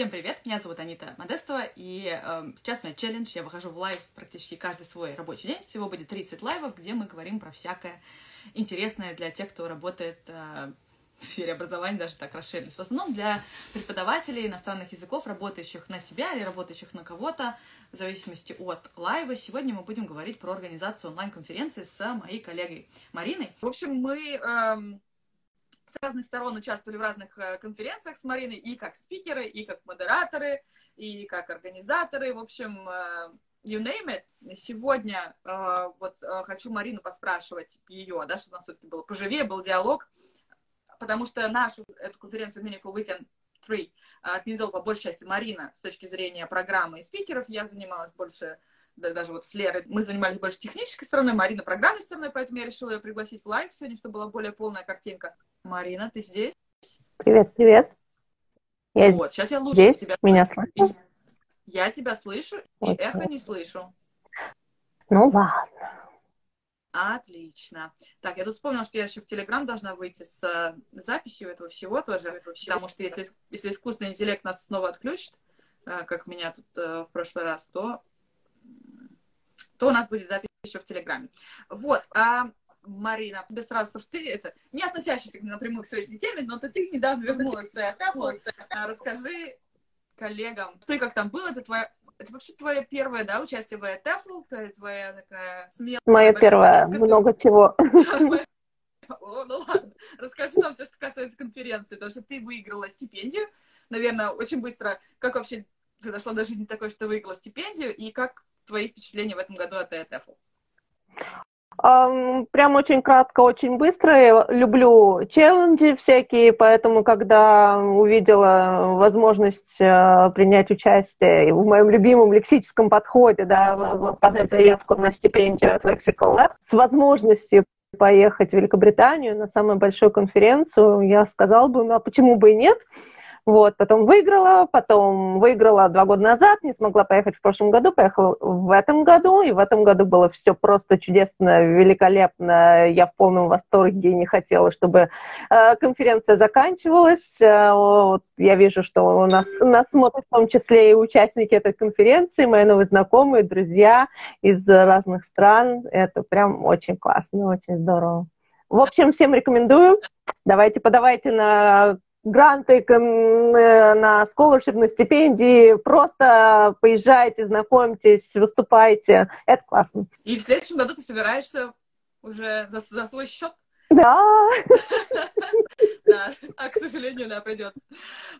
Всем привет, меня зовут Анита Модестова, и э, сейчас у меня челлендж, я выхожу в лайв практически каждый свой рабочий день, всего будет 30 лайвов, где мы говорим про всякое интересное для тех, кто работает э, в сфере образования, даже так расширились. В основном для преподавателей иностранных языков, работающих на себя или работающих на кого-то, в зависимости от лайва. Сегодня мы будем говорить про организацию онлайн-конференции с моей коллегой Мариной. В общем, мы... Эм с разных сторон участвовали в разных э, конференциях с Мариной, и как спикеры, и как модераторы, и как организаторы. В общем, э, you name it. Сегодня э, вот хочу Марину поспрашивать ее, да, чтобы у нас все-таки было поживее, был диалог, потому что нашу эту конференцию Meaningful Weekend 3 организовала по большей части Марина с точки зрения программы и спикеров. Я занималась больше даже вот с Лерой, мы занимались больше технической стороной, Марина программной стороной, поэтому я решила ее пригласить в лайв сегодня, чтобы была более полная картинка. Марина, ты здесь? Привет, привет. Я вот, сейчас я лучше здесь. тебя Меня слышно? Я тебя слышу, и эхо не слышу. Ну ладно. Отлично. Так, я тут вспомнила, что я еще в Телеграм должна выйти с э, записью этого всего тоже, потому что если, если искусственный интеллект нас снова отключит, э, как меня тут э, в прошлый раз, то то у нас будет запись еще в Телеграме. Вот. А, Марина, тебе сразу, потому что ты это не относящийся напрямую к сегодняшней теме, но ты, ты недавно вернулась с Apple. А, расскажи коллегам, и как там было, это твоя это вообще твое первое, да, участие в TEFL, твоя такая смелая... Мое первое, много чего. О, ну ладно. Расскажи нам все, что касается конференции, потому что ты выиграла стипендию, наверное, очень быстро. Как вообще ты дошла до жизни такой, что выиграла стипендию, и как твои впечатления в этом году от ETFL? Прям очень кратко, очень быстро. Люблю челленджи всякие, поэтому, когда увидела возможность uh, принять участие в моем любимом лексическом подходе, да, подать заявку на стипендию от Lexical Lab, с возможностью поехать в Великобританию на самую большую конференцию, я сказала бы, ну а почему бы и нет? Вот, потом выиграла, потом выиграла два года назад, не смогла поехать в прошлом году, поехала в этом году, и в этом году было все просто чудесно, великолепно. Я в полном восторге, не хотела, чтобы э, конференция заканчивалась. Э, вот, я вижу, что у нас, нас смотрят в том числе и участники этой конференции, мои новые знакомые, друзья из разных стран. Это прям очень классно, очень здорово. В общем, всем рекомендую. Давайте подавайте на гранты э, на scholarship, на стипендии. Просто поезжайте, знакомьтесь, выступайте. Это классно. И в следующем году ты собираешься уже за, за свой счет? Да. Да, а, к сожалению, да, придется.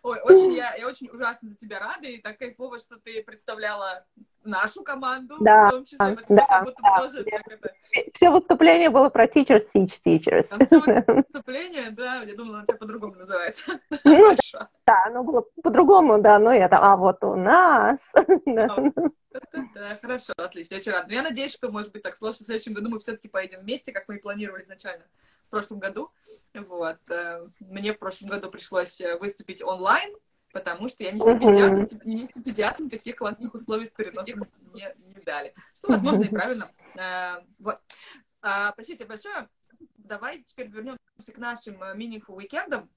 Ой, очень, я, я очень ужасно за тебя рада, и так кайфово, что ты представляла нашу команду, да, в том числе. Да, как будто да, тоже да. это... Все выступление было про teachers teach teachers. Там все выступление, да, я думала, оно тебя по-другому называется. Ну, Хорошо. Да, оно было по-другому, да, но я там, а вот у нас. Да, хорошо, отлично, очень рада. Но я надеюсь, что, может быть, так сложно, в следующем году мы все-таки поедем вместе, как мы и планировали изначально в прошлом году. Вот. Э, мне в прошлом году пришлось э, выступить онлайн, потому что я не стипендиат, uh-huh. не стипендиатам таких классных условий с переносом не, не дали. Что, возможно, и правильно. А, вот. А, спасибо тебе большое. Давай теперь вернемся к нашим э, Meaningful Weekend.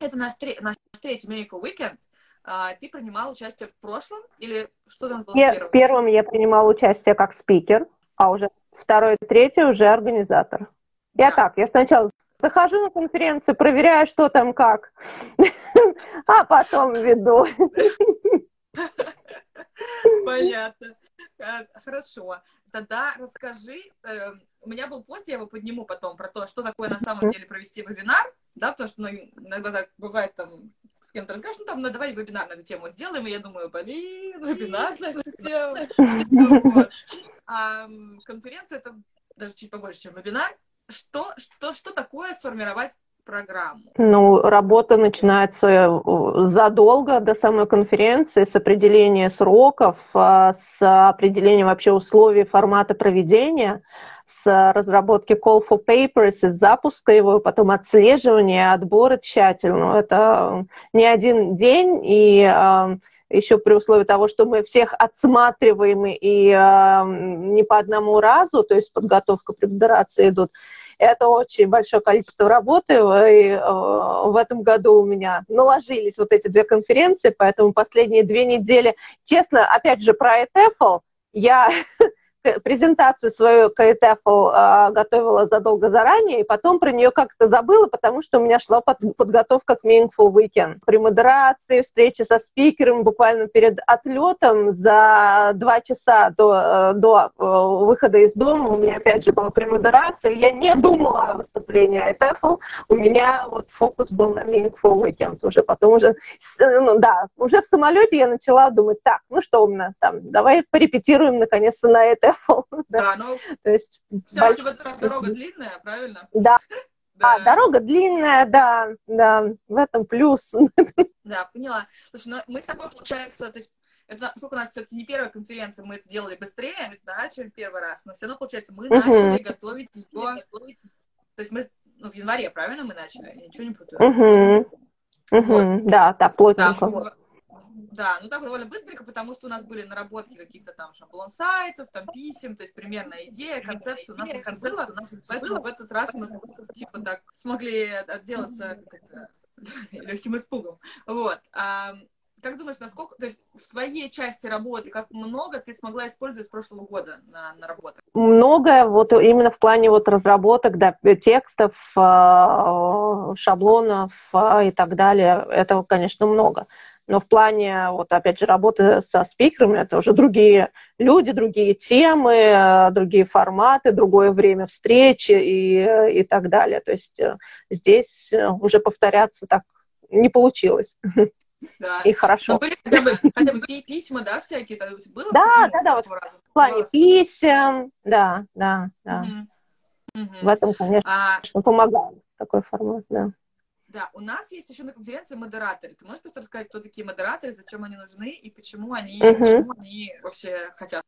Это наш, тре- наш третий Meaningful Weekend. А, ты принимал участие в прошлом или что там было я, в первом? В первом я принимала участие как спикер, а уже второй и третий уже организатор. Я да. так, я сначала захожу на конференцию, проверяю, что там как, а потом веду. Понятно. Э, хорошо. Тогда расскажи, э, у меня был пост, я его подниму потом, про то, что такое на самом деле провести вебинар, да, потому что ну, иногда так бывает там с кем-то разговариваешь, ну там, ну, давай вебинар на эту тему сделаем, и я думаю, блин, вебинар на эту тему. А конференция это даже чуть побольше, чем вебинар. Что, что, что такое сформировать программу? Ну, работа начинается э, задолго до самой конференции с определения сроков, а, с определения вообще условий формата проведения, с разработки call for papers, с запуска его, потом отслеживания, отбора тщательного. Это не один день, и а, еще при условии того, что мы всех отсматриваем и э, не по одному разу, то есть подготовка, препарации идут, Это очень большое количество работы, и э, в этом году у меня наложились вот эти две конференции, поэтому последние две недели, честно, опять же, про ETFL, я презентацию свою к ETFL а, готовила задолго заранее, и потом про нее как-то забыла, потому что у меня шла под, подготовка к Meaningful Weekend. При модерации, встрече со спикером буквально перед отлетом за два часа до, э, до э, выхода из дома у меня опять же была премодерация, я не думала о выступлении ETFL, у меня вот фокус был на Meaningful Weekend. Уже, потом уже, э, ну да, уже в самолете я начала думать, так, ну что у меня там, давай порепетируем наконец-то на ETFL, Да, ну, то есть... Все-таки в этот раз дорога длинная, правильно? Да. Да. А, дорога длинная, да, да, в этом плюс. Да, поняла. Слушай, ну мы с тобой, получается, то есть это, сколько у нас все-таки не первая конференция, мы это делали быстрее, да, чем первый раз, но все равно, получается, мы uh-huh. начали готовить ее, то есть мы, ну, в январе, правильно, мы начали? Я ничего не путаю. Uh-huh. Uh-huh. Вот. Да, так, плотненько. Да, да, ну так довольно быстренько, потому что у нас были наработки каких-то там шаблон сайтов, там писем, то есть примерная идея, концепция у нас уже была, поэтому в этот раз мы типа так смогли отделаться легким испугом. Вот. А, как думаешь, насколько, то есть в твоей части работы, как много ты смогла использовать с прошлого года на, на работах? Многое, вот именно в плане вот разработок, да, текстов, а, шаблонов а, и так далее, этого, конечно, много но в плане, вот опять же, работы со спикерами, это уже другие люди, другие темы, другие форматы, другое время встречи и, и так далее. То есть э, здесь э, уже повторяться так не получилось. Да. И хорошо. Ну, хотя бы, хотя бы письма, да, всякие? Было да, да, да, вот в плане писем, да, да, да. Угу. Угу. В этом, конечно, а... помогает такой формат, да. Да, у нас есть еще на конференции модераторы. Ты можешь просто рассказать, кто такие модераторы, зачем они нужны и почему они, uh-huh. почему они вообще хотят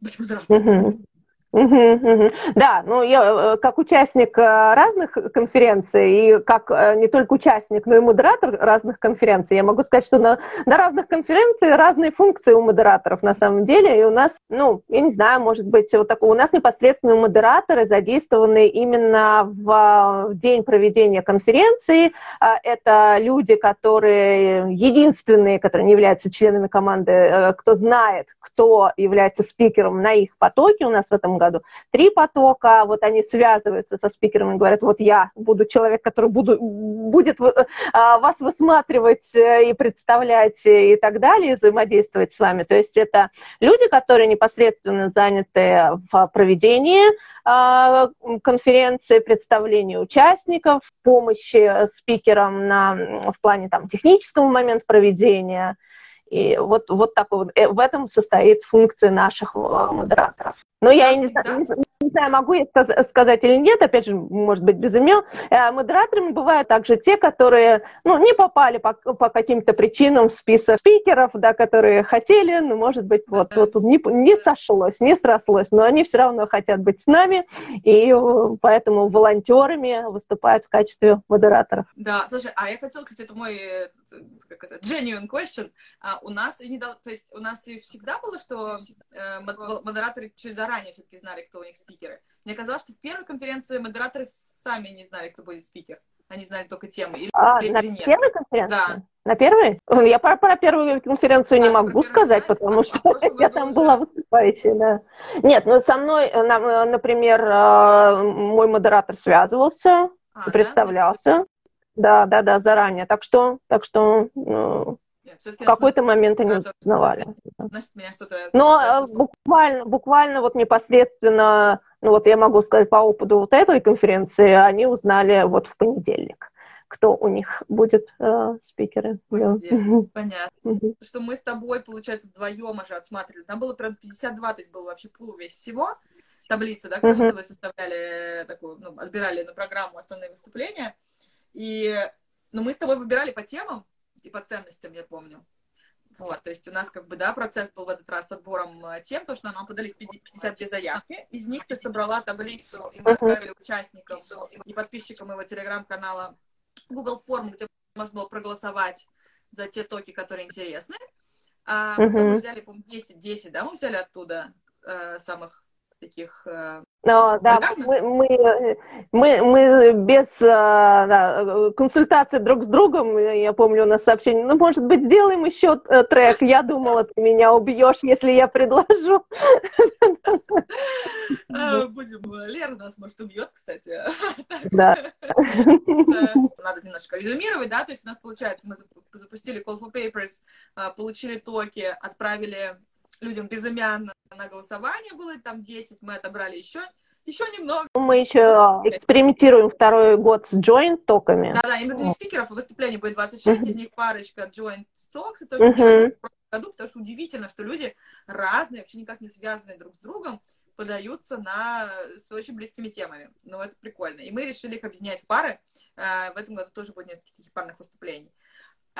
быть модераторами? Uh-huh. Да, ну я э, как участник э, разных конференций и как э, не только участник, но и модератор разных конференций, я могу сказать, что на, на разных конференциях разные функции у модераторов на самом деле. И у нас, ну, я не знаю, может быть, вот такое, у нас непосредственно модераторы задействованы именно в, в день проведения конференции. Это люди, которые единственные, которые не являются членами команды, кто знает, кто является спикером на их потоке у нас в этом году. Три потока, вот они связываются со спикером и говорят, вот я буду человек, который буду, будет э, а, вас высматривать э, и представлять и так далее, и взаимодействовать с вами. То есть это люди, которые непосредственно заняты в проведении а, конференции, представлении участников, помощи спикерам на, в плане там, технического момента проведения – и вот, вот такой вот, э, в этом состоит функция наших э, модераторов. Но я не, не, не знаю, могу я сказать или нет, опять же, может быть, без имен. Э, модераторами бывают также те, которые ну, не попали по, по каким-то причинам в список спикеров, да, которые хотели, но, может быть, вот, вот не, не сошлось, не срослось, но они все равно хотят быть с нами, и поэтому волонтерами выступают в качестве модераторов. Да, слушай, а я хотела, кстати, это мой как это, genuine question. А у нас и не дал, то есть у нас и всегда было, что э, модераторы чуть заранее все-таки знали, кто у них спикеры. Мне казалось, что в первой конференции модераторы сами не знали, кто будет спикер. Они знали только темы. Или, а, или на нет. первой конференции? Да. На первой? Я про, про первую конференцию да, не могу сказать, потому что я там была выступающей, да. Нет, ну со мной, э, э, например, э, мой модератор связывался, а, представлялся. Да? Да, да, да, заранее. Так что, так что ну, в какой-то момент они узнавали. Значит, меня что-то... Но э, буквально, буквально вот непосредственно, ну вот я могу сказать по опыту вот этой конференции, они узнали вот в понедельник кто у них будет э, спикеры. Понятно. Что мы с тобой, получается, вдвоем уже отсматривали. Там было прям 52, то есть был вообще пул весь всего таблицы, да, когда мы с тобой составляли такую, ну, отбирали на программу основные выступления. И, ну, мы с тобой выбирали по темам и по ценностям, я помню. Вот, то есть у нас как бы, да, процесс был в этот раз с отбором э, тем, то, что нам подались 52 заявки, из них ты собрала таблицу, и мы отправили участникам и подписчикам его телеграм-канала Google форму, где можно было проголосовать за те токи, которые интересны. А потом мы взяли, по-моему, 10, 10, да, мы взяли оттуда э, самых таких э, но, да, мы, мы, мы, мы без а, да, консультации друг с другом, я помню у нас сообщение, ну, может быть, сделаем еще э, трек. Я думала, ты меня убьешь, если я предложу. А, будем, Лера нас, может, убьет, кстати. Да. Надо немножко резюмировать, да, то есть у нас, получается, мы запустили Call for Papers, а, получили токи, отправили людям безымянно на голосование было, там 10, мы отобрали еще еще немного. Мы еще экспериментируем второй год с joint токами. Да-да, именно спикеров выступлений будет 26, из них парочка joint talks, это тоже uh-huh. году, потому что удивительно, что люди разные, вообще никак не связанные друг с другом, подаются на с очень близкими темами. Ну, это прикольно. И мы решили их объединять в пары. А, в этом году тоже будет несколько таких парных выступлений.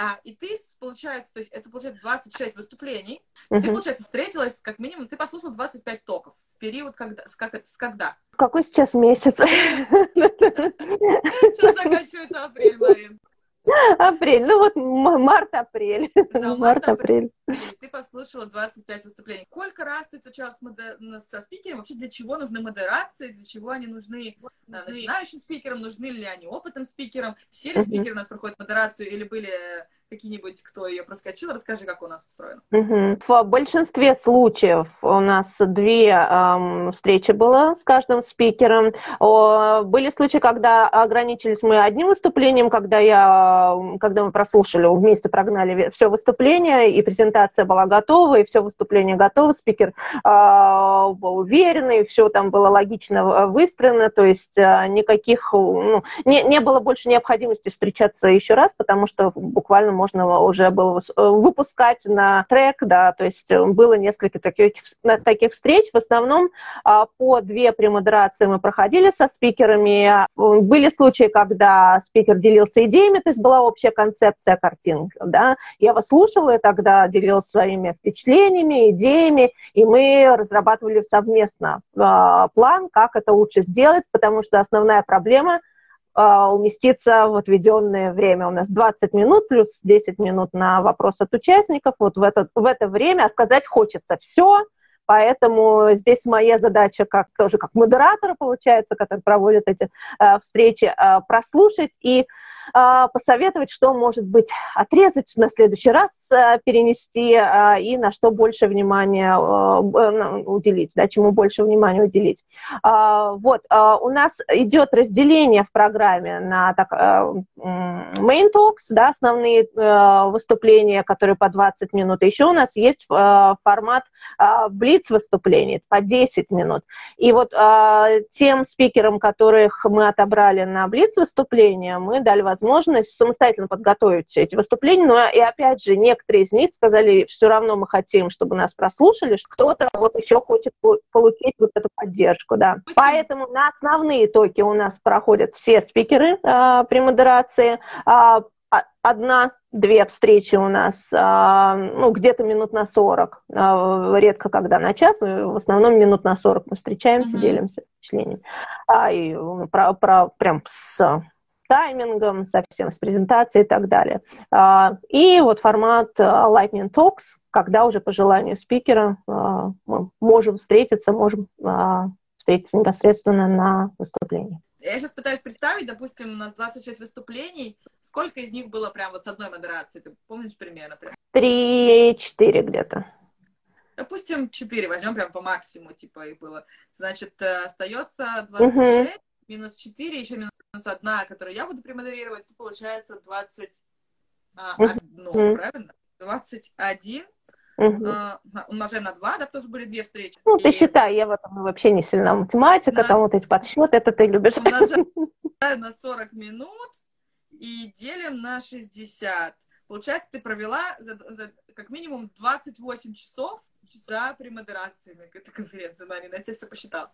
А, и ты, получается, то есть это получается 26 выступлений. Uh-huh. Ты, получается, встретилась, как минимум, ты послушал 25 токов. Период когда? С, как, с когда? Какой сейчас месяц? Сейчас заканчивается апрель, Марин. Апрель, ну вот март-апрель. Да, март-апрель. Ты послушала 25 выступлений. Сколько раз ты встречалась со спикером? Вообще для чего нужны модерации? Для чего они нужны начинающим спикерам? Нужны ли они опытным спикерам? Все ли спикеры у нас проходят модерацию или были какие-нибудь, кто ее проскочил? Расскажи, как у нас устроено. В большинстве случаев у нас две эм, встречи было с каждым спикером. О, были случаи, когда ограничились мы одним выступлением, когда, я, когда мы прослушали, вместе прогнали все выступление, и презентация была готова, и все выступление готово, спикер э, был уверенный, все там было логично выстроено, то есть э, никаких, ну, не, не было больше необходимости встречаться еще раз, потому что буквально можно уже было э, выпускать на трек, да, то есть э, было несколько таких, таких встреч. В основном а, по две премодерации мы проходили со спикерами. Были случаи, когда спикер делился идеями, то есть была общая концепция картинки, да. Я вас слушала и тогда делилась своими впечатлениями, идеями, и мы разрабатывали совместно а, план, как это лучше сделать, потому что основная проблема – уместиться в отведенное время. У нас 20 минут плюс 10 минут на вопрос от участников. Вот в это, в это время сказать хочется все, Поэтому здесь моя задача как тоже как модератора, получается, который проводит эти э, встречи, э, прослушать и а, посоветовать, что, может быть, отрезать на следующий раз, э, перенести а, и на что больше внимания уделить, да, чему больше внимания уделить. А, вот, у нас идет разделение в программе на так, main talks, да, основные выступления, которые по 20 минут. Еще у нас есть формат блиц выступлений по 10 минут. И вот тем спикерам, которых мы отобрали на блиц выступления, мы дали возможность самостоятельно подготовить эти выступления, но и опять же некоторые из них сказали, все равно мы хотим, чтобы нас прослушали, кто-то вот еще хочет получить вот эту поддержку, да. Поэтому на основные токи у нас проходят все спикеры э, при модерации, э, одна-две встречи у нас, а, ну, где-то минут на 40, редко когда на час, в основном минут на 40 мы встречаемся, mm-hmm. делимся впечатлениями. А, и про, про, прям с таймингом, совсем с презентацией и так далее. А, и вот формат а, Lightning Talks, когда уже по желанию спикера а, мы можем встретиться, можем встретиться непосредственно на выступлении. Я сейчас пытаюсь представить, допустим, у нас 26 выступлений, сколько из них было прям вот с одной модерацией? Ты помнишь примерно? Три-четыре где-то. Допустим, четыре возьмем прям по максимуму, типа, их было. Значит, остается 26, угу. минус 4, еще минус одна, которую я буду премодерировать, то получается 21, uh-huh. правильно? 21 uh-huh. а, умножаем на 2, да, тоже были две встречи. Ну, и... ты считай, я в этом вообще не сильно математика, на... там вот эти подсчеты, это ты любишь. Умножаем на 40 минут и делим на 60. Получается, ты провела за, за, как минимум 28 часов за премодерациями этой конференции, Марина, я тебе все посчитал.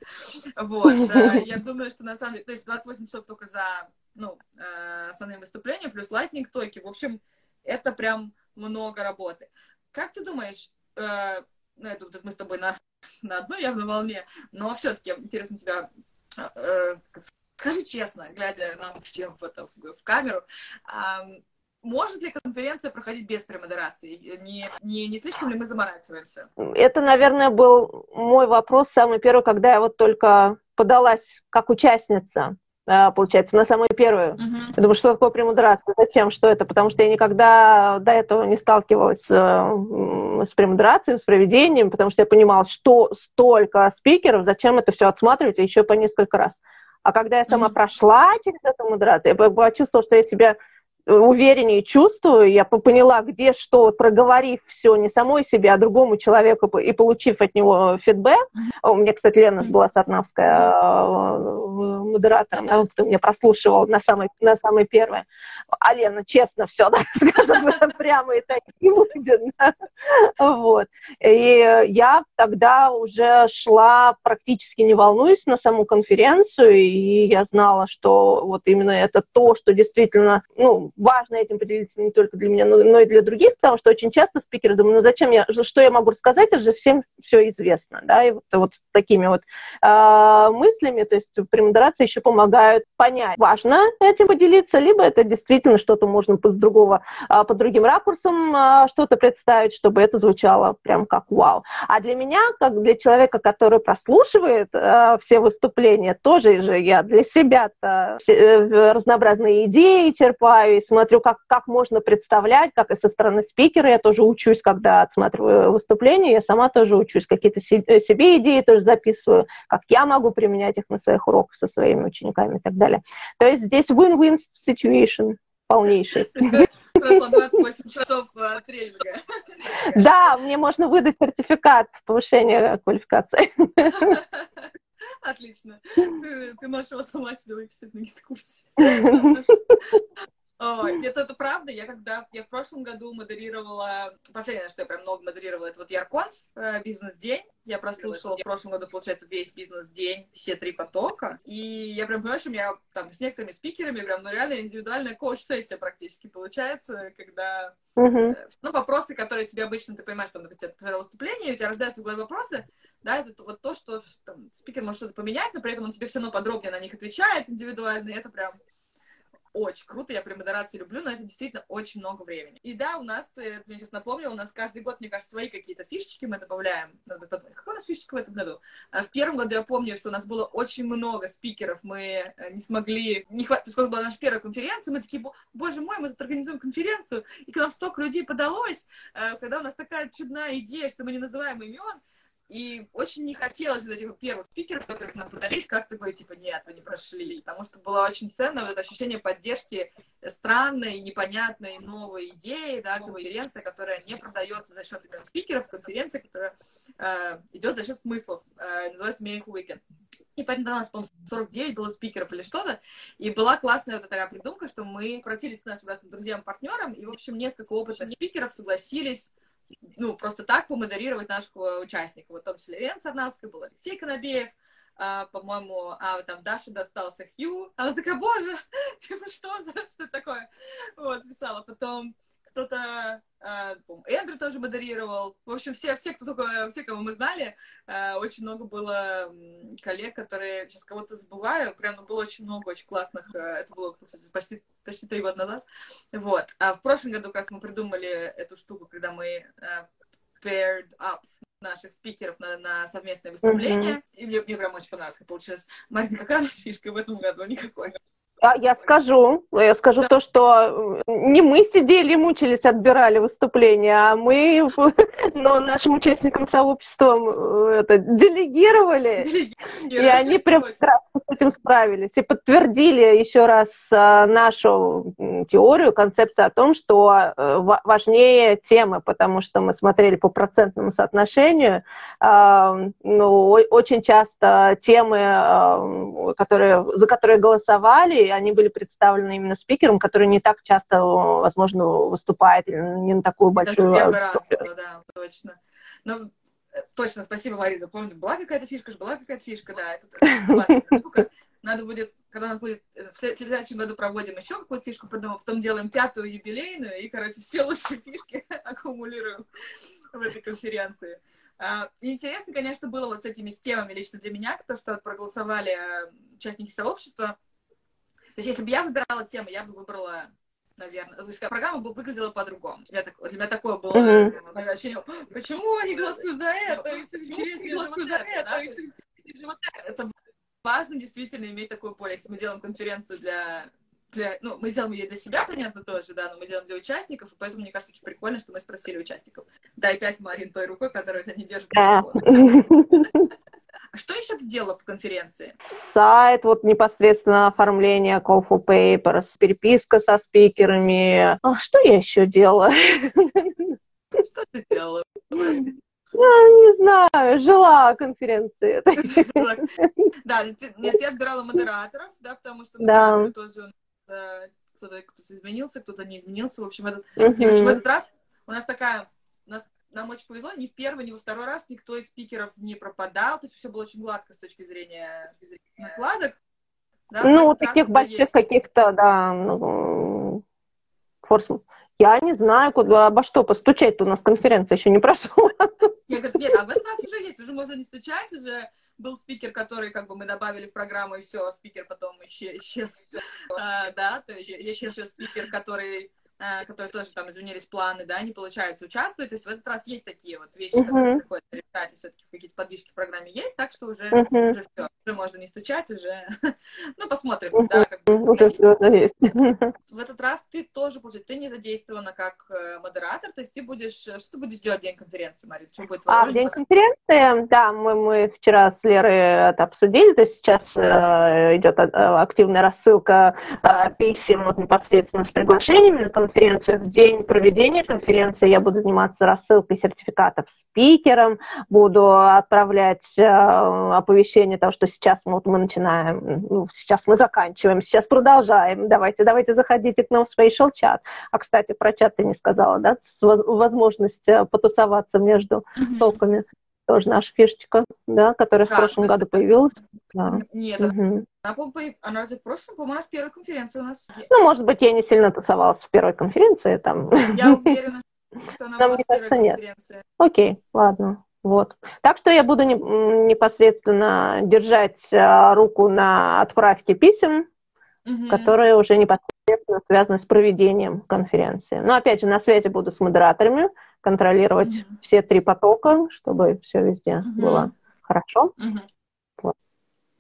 Вот, я думаю, что на самом деле, то есть 28 часов только за, ну, э, основные выступления, плюс лайтнинг токи, в общем, это прям много работы. Как ты думаешь, э, ну, думаю, мы с тобой на, на одной явно волне, но все-таки интересно тебя, э, скажи честно, глядя нам всем в, это, в, камеру, может ли конференция проходить без премодерации? Не, не, не слишком ли мы заморачиваемся? Это, наверное, был мой вопрос самый первый, когда я вот только подалась как участница получается, на самую первую. Uh-huh. Я думаю, что такое премодерация? Зачем? Что это? Потому что я никогда до этого не сталкивалась с, с премодерацией, с проведением, потому что я понимала, что столько спикеров, зачем это все отсматривать, и еще по несколько раз. А когда я сама uh-huh. прошла через эту модерацию, я почувствовала, что я себя увереннее чувствую, я поняла, где что, проговорив все не самой себе, а другому человеку и получив от него фидбэк. У меня, кстати, Лена была Модератором, кто меня прослушивал на самой, на самой первой. А честно, все, да, скажем, прямо и и будет. Вот. И я тогда уже шла практически не волнуюсь на саму конференцию, и я знала, что вот именно это то, что действительно, ну, важно этим поделиться не только для меня, но, но и для других, потому что очень часто спикеры думают, ну зачем я, что я могу рассказать, это же всем все известно, да, и вот, вот такими вот э, мыслями, то есть при модерации еще помогают понять, важно этим поделиться, либо это действительно что-то можно с другого, э, под другим ракурсом э, что-то представить, чтобы это звучало прям как вау. А для меня, как для человека, который прослушивает э, все выступления, тоже же я для себя-то э, разнообразные идеи черпаю, смотрю, как, как можно представлять, как и со стороны спикера. Я тоже учусь, когда отсматриваю выступления, я сама тоже учусь, какие-то себе, себе идеи тоже записываю, как я могу применять их на своих уроках со своими учениками и так далее. То есть здесь win-win situation полнейший. Прошло 28 часов э, тренинга. Да, мне можно выдать сертификат повышения квалификации. Отлично. Ты, ты можешь его сама себе выписать на гид-курсе. Это, это правда. Я когда я в прошлом году модерировала, последнее, что я прям много модерировала, это вот Ярконф, э, бизнес-день. Я прослушала в прошлом году, получается, весь бизнес-день, все три потока. И я прям понимаю, что у меня там с некоторыми спикерами прям, ну, реально индивидуальная коуч-сессия практически получается, когда uh-huh. ну, вопросы, которые тебе обычно, ты понимаешь, там, например, выступление, у тебя рождаются в голове вопросы, да, это вот то, что там, спикер может что-то поменять, но при этом он тебе все равно подробнее на них отвечает индивидуально, и это прям очень круто, я прям модерации люблю, но это действительно очень много времени. И да, у нас, это мне сейчас напомнил, у нас каждый год, мне кажется, свои какие-то фишечки мы добавляем. Надо подумать, какой у нас фишечка в этом году? А в первом году я помню, что у нас было очень много спикеров, мы э, не смогли, не хватит, сколько была наша первая конференция, мы такие, боже мой, мы тут организуем конференцию, и к нам столько людей подалось, э, когда у нас такая чудная идея, что мы не называем имен, и очень не хотелось вот этих первых спикеров, которых нам подались, как-то говорить, типа, нет, вы не прошли. Потому что было очень ценно вот это ощущение поддержки странной, непонятной, новой идеи, да, конференция, которая не продается за счет именно спикеров, конференция, которая э, идет за счет смыслов, э, называется Miracle Weekend. И поэтому у нас, по-моему, 49 было спикеров или что-то. И была классная вот такая придумка, что мы обратились к нашим разным друзьям-партнерам, и, в общем, несколько опытных спикеров согласились ну, просто так помодерировать нашего участника. Вот в том числе Лена Сарнавская, был Алексей Конобеев, а, по-моему, а там Даша достался Хью. Она такая, боже, типа, что за что такое? Вот, писала. Потом кто-то, э, Эндрю тоже модерировал. В общем, все, все, кто только, все, кого мы знали, э, очень много было коллег, которые, сейчас кого-то забываю, прям было очень много очень классных, э, это было кстати, почти, почти три года назад. Вот. А в прошлом году как раз мы придумали эту штуку, когда мы э, paired up наших спикеров на, на совместное выступление. Mm-hmm. И мне, мне прям очень понравилось, как получилось. Марина, какая у нас фишка в этом году? Никакой. А я скажу, я скажу да. то, что э, не мы сидели и мучились, отбирали выступления, а мы, но нашим участникам сообщества э, это делегировали, делегировали. и они прям с этим справились и подтвердили еще раз э, нашу теорию, концепцию о том, что важнее темы, потому что мы смотрели по процентному соотношению, ну, очень часто темы, которые, за которые голосовали, они были представлены именно спикером, который не так часто, возможно, выступает, не на такую большую аудиторию. Да, точно. Ну, э, точно, спасибо, Марина. Помню, была какая-то фишка, была какая-то фишка, да. Это. Надо будет, когда у нас будет, э, в следующем году проводим еще какую-то фишку, придумаем, потом делаем пятую юбилейную, и, короче, все лучшие фишки аккумулируем в этой конференции. А, интересно, конечно, было вот с этими темами лично для меня, то, что проголосовали э, участники сообщества. То есть, если бы я выбирала тему, я бы выбрала наверное. То есть программа бы выглядела по-другому. Для, для меня такое было mm-hmm. ощущение, почему они голосуют за это? Интересно, голосуют за это. Это важно действительно иметь такое поле. Если мы делаем конференцию для для, ну, мы делаем ее для себя, понятно, тоже, да, но мы делаем для участников, и поэтому, мне кажется, очень прикольно, что мы спросили участников. Дай пять, Марин, той рукой, которая тебя не держит. Да. Что еще ты делала по конференции? Сайт, вот непосредственно оформление call for papers, переписка со спикерами. А что я еще делала? Что ты делала? Я не знаю, жила конференции. Да, нет, я отбирала модераторов, да, потому что тоже кто-то кто изменился, кто-то не изменился. В общем, этот, в этот раз у нас такая нам очень повезло, ни в первый, ни во второй раз никто из спикеров не пропадал, то есть все было очень гладко с точки зрения накладок. Да, ну, таких больших каких-то, да, ну, форс... Я не знаю, куда, обо что постучать-то у нас конференция еще не прошла. Я говорю, нет, а в этот раз уже есть, уже можно не стучать, уже был спикер, который как бы мы добавили в программу, и все, спикер потом исчез, а, да, то есть есть еще спикер, который которые тоже там изменились планы, да, не получается участвовать. То есть в этот раз есть такие вот вещи, uh-huh. которые приходится решать, и все-таки какие-то подвижки в программе есть, так что уже, uh-huh. уже все, уже можно не стучать, уже, ну, посмотрим, uh-huh. да, как бы. Уже все есть. В этот раз ты тоже, получается, ты не задействована как э, модератор, то есть ты будешь, что ты будешь делать в день конференции, Мария? Что будет а, в день конференции, да, мы, мы вчера с Лерой это обсудили, то есть сейчас э, идет э, активная рассылка э, писем вот, непосредственно с приглашениями конференцию. В день проведения конференции я буду заниматься рассылкой сертификатов спикерам, буду отправлять э, оповещение того, что сейчас вот мы начинаем, ну, сейчас мы заканчиваем, сейчас продолжаем. Давайте, давайте заходите к нам в Spatial чат. А, кстати, про чат ты не сказала, да? Возможность э, потусоваться между mm-hmm. толками тоже наша фишечка, да, которая да, в прошлом году появилась. Да. Нет, угу. она, она разве в прошлом, по-моему, у нас первая конференция у нас. Ну, может быть, я не сильно тусовалась в первой конференции там. Я уверена, что она Нам, была первой конференции. Окей, ладно. Вот. Так что я буду не, непосредственно держать а, руку на отправке писем, угу. которые уже непосредственно связаны с проведением конференции. Но опять же, на связи буду с модераторами, контролировать mm-hmm. все три потока, чтобы все везде mm-hmm. было хорошо. Mm-hmm. Вот.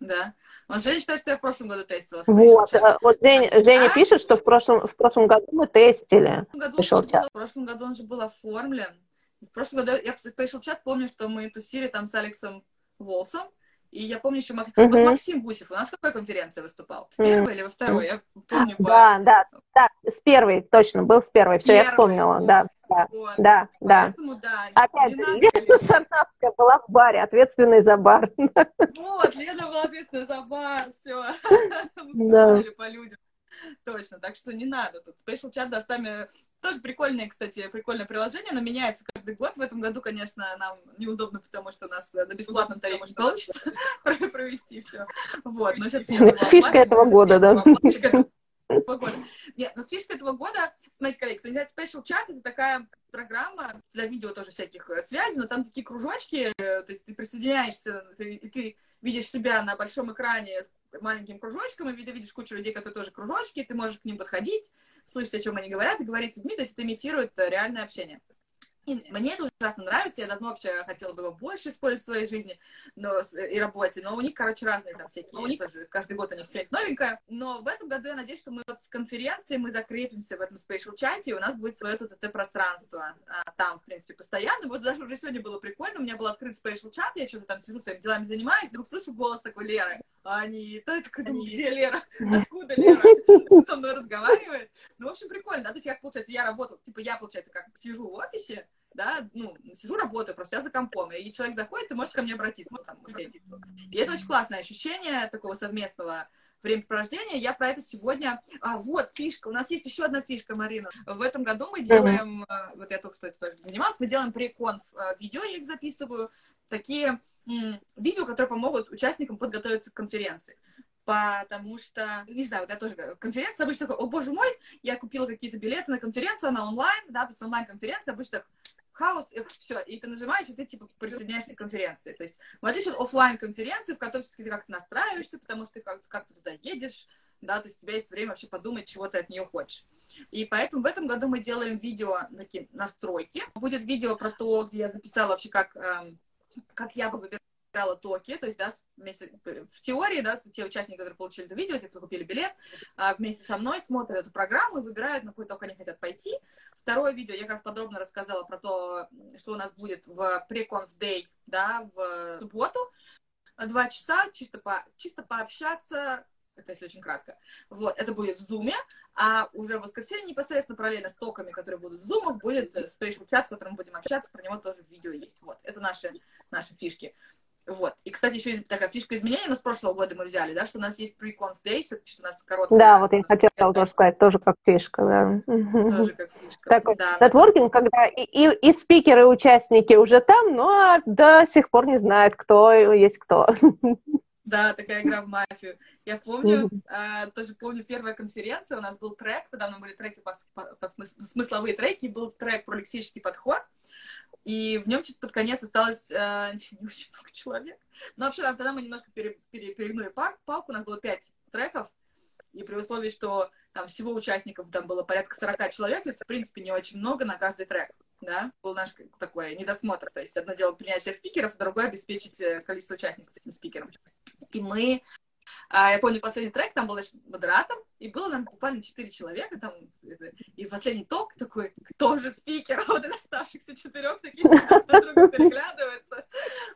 Да. Вот Женя считает, что я в прошлом году тестила. Вот, а, вот Женя, а? Женя пишет, что в прошлом, в прошлом году мы тестили. В, году был, в прошлом году он же был оформлен. В прошлом году я, пришел чат, помню, что мы тусили там с Алексом Волсом, и я помню еще Мак... uh-huh. вот Максим Гусев. У нас в какой конференции выступал? В первой uh-huh. или во второй? Я помню. Да, по... да, да, с первой, точно, был с первой. Все, я вспомнила, вот. да. Да, вот. да, да. Поэтому, да. Опять же, Лена Сарнавская была в баре, ответственной за бар. Вот, Лена была ответственной за бар, все. Мы по людям. Точно, так что не надо. Тут Special Chat, да, сами тоже прикольное, кстати, прикольное приложение, оно меняется каждый год. В этом году, конечно, нам неудобно, потому что у нас на бесплатном тарифе не получится провести все. Вот, но сейчас Фишка этого года, да? Года. Нет, но фишка этого года, смотрите, коллеги, кто не знает, Special Chat — это такая программа для видео тоже всяких э, связей, но там такие кружочки, э, то есть ты присоединяешься, ты, ты видишь себя на большом экране маленьким кружочком, и ты видишь кучу людей, которые тоже кружочки, ты можешь к ним подходить, слышать, о чем они говорят, и говорить с людьми, то есть это имитирует э, реальное общение. И мне это ужасно нравится, я давно вообще хотела бы его больше использовать в своей жизни но, и работе, но у них, короче, разные там всякие, у них даже каждый год у них что-нибудь новенькое, но в этом году я надеюсь, что мы вот с конференцией мы закрепимся в этом спейшл чате, и у нас будет свое тут это пространство а, там, в принципе, постоянно, вот даже уже сегодня было прикольно, у меня был открыт спейшл чат, я что-то там сижу своими делами занимаюсь, вдруг слышу голос такой Леры, а они, да, я такой думаю, где Лера, откуда Лера, со мной разговаривает, ну, в общем, прикольно, да, то есть, как, получается, я работала, типа, я, получается, как сижу в офисе, да, ну, сижу, работаю, просто я за компом, и человек заходит, ты можешь ко мне обратиться. Там, и это очень классное ощущение такого совместного времяпровождения. Я про это сегодня... А, вот, фишка. У нас есть еще одна фишка, Марина. В этом году мы делаем... Mm-hmm. Вот я только что это тоже занималась. Мы делаем приконф э, видео, я их записываю. Такие м- видео, которые помогут участникам подготовиться к конференции потому что, не знаю, вот я тоже конференция обычно такой, о боже мой, я купила какие-то билеты на конференцию, она онлайн, да, то есть онлайн-конференция обычно так, хаос, и все, и ты нажимаешь, и ты, типа, присоединяешься к конференции. То есть, в отличие от офлайн конференции в которой все-таки ты как-то настраиваешься, потому что ты как-то, как туда едешь, да, то есть у тебя есть время вообще подумать, чего ты от нее хочешь. И поэтому в этом году мы делаем видео настройки. Будет видео про то, где я записала вообще, как, эм, как я бы выбирала токи, то есть, да, вместе, в теории, да, те участники, которые получили это видео, те, кто купили билет, а, вместе со мной смотрят эту программу и выбирают, на какой ток они хотят пойти. Второе видео я как раз подробно рассказала про то, что у нас будет в pre-conf day, да, в субботу, два часа, чисто, по, чисто пообщаться, это если очень кратко. Вот, это будет в Зуме, а уже в воскресенье непосредственно параллельно с токами, которые будут в Зумах, будет special chat, в котором мы будем общаться, про него тоже видео есть. Вот, это наши, наши фишки. Вот. И, кстати, еще такая фишка изменения, но с прошлого года мы взяли, да, что у нас есть pre-conf day, все-таки, что у нас короткая... Да, вот я хотела тоже сказать, тоже как фишка, да. Тоже как фишка, Такой да. нетворкинг, когда и, и, и спикеры, и участники уже там, но до сих пор не знают, кто есть кто. Да, такая игра в мафию. Я помню, mm-hmm. тоже помню первая конференция, у нас был трек, тогда нас были треки по, по, по смыс, смысловые треки, был трек про лексический подход, и в нем чуть под конец осталось э, не очень много человек. Но вообще тогда мы немножко пере, пере, перегнули палку, у нас было пять треков, и при условии, что там всего участников там было порядка 40 человек, то есть, в принципе, не очень много на каждый трек да, был наш такой недосмотр. То есть одно дело принять всех спикеров, а другое обеспечить э, количество участников этим спикером. И мы а, я помню, последний трек, там был модератор, и было нам буквально четыре человека, там, и последний ток такой, кто же спикер? А вот из оставшихся четырех такие друг друга переглядываются.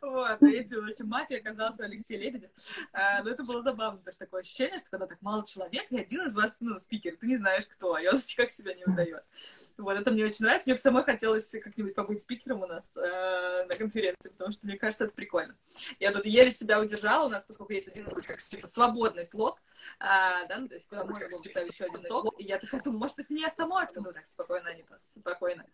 Вот, эти, в общем, мафия оказался Алексей Лебедев. А, но это было забавно, потому что такое ощущение, что когда так мало человек, и один из вас, ну, спикер, ты не знаешь кто, и он никак себя не выдает. Вот, это мне очень нравится. Мне бы самой хотелось как-нибудь побыть спикером у нас э, на конференции, потому что, мне кажется, это прикольно. Я тут еле себя удержала, у нас, поскольку есть один, как, типа, свободный слот, а, да, ну, то есть куда можно было поставить еще один ток, и я такая думаю, может, это мне самой кто ну так спокойно, не спокойно.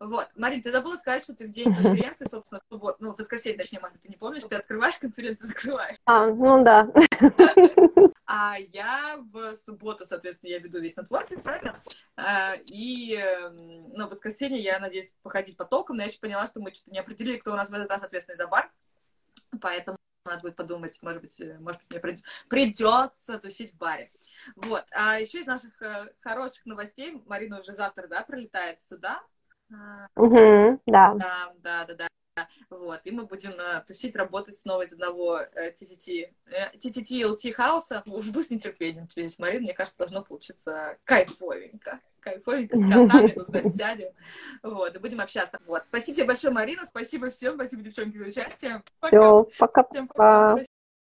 Вот. Марин, ты забыла сказать, что ты в день конференции, собственно, в субботу, ну, в воскресенье, точнее, может, ты не помнишь, ты открываешь конференцию, закрываешь. А, ну да. А я в субботу, соответственно, я веду весь нетворкинг, правильно? А, и, эм, ну, в воскресенье я надеюсь походить по токам, но я еще поняла, что мы что-то не определили, кто у нас в этот раз ответственный за бар, поэтому надо будет подумать, может быть, э, может быть, мне придется тусить в баре. Вот. А еще из наших э, хороших новостей, Марина уже завтра, да, пролетает сюда. Угу, да. Да, да, да, да. Вот, и мы будем uh, тусить, работать снова из одного TTT, TTT LT хауса. Жду с нетерпением здесь, Марина. Мне кажется, должно получиться кайфовенько. Кайфовенько, с котами тут засядем. Вот, и будем общаться. Вот. Спасибо тебе большое, Марина. Спасибо всем. Спасибо, девчонки, за участие. Пока. Все, пока. Всем пока.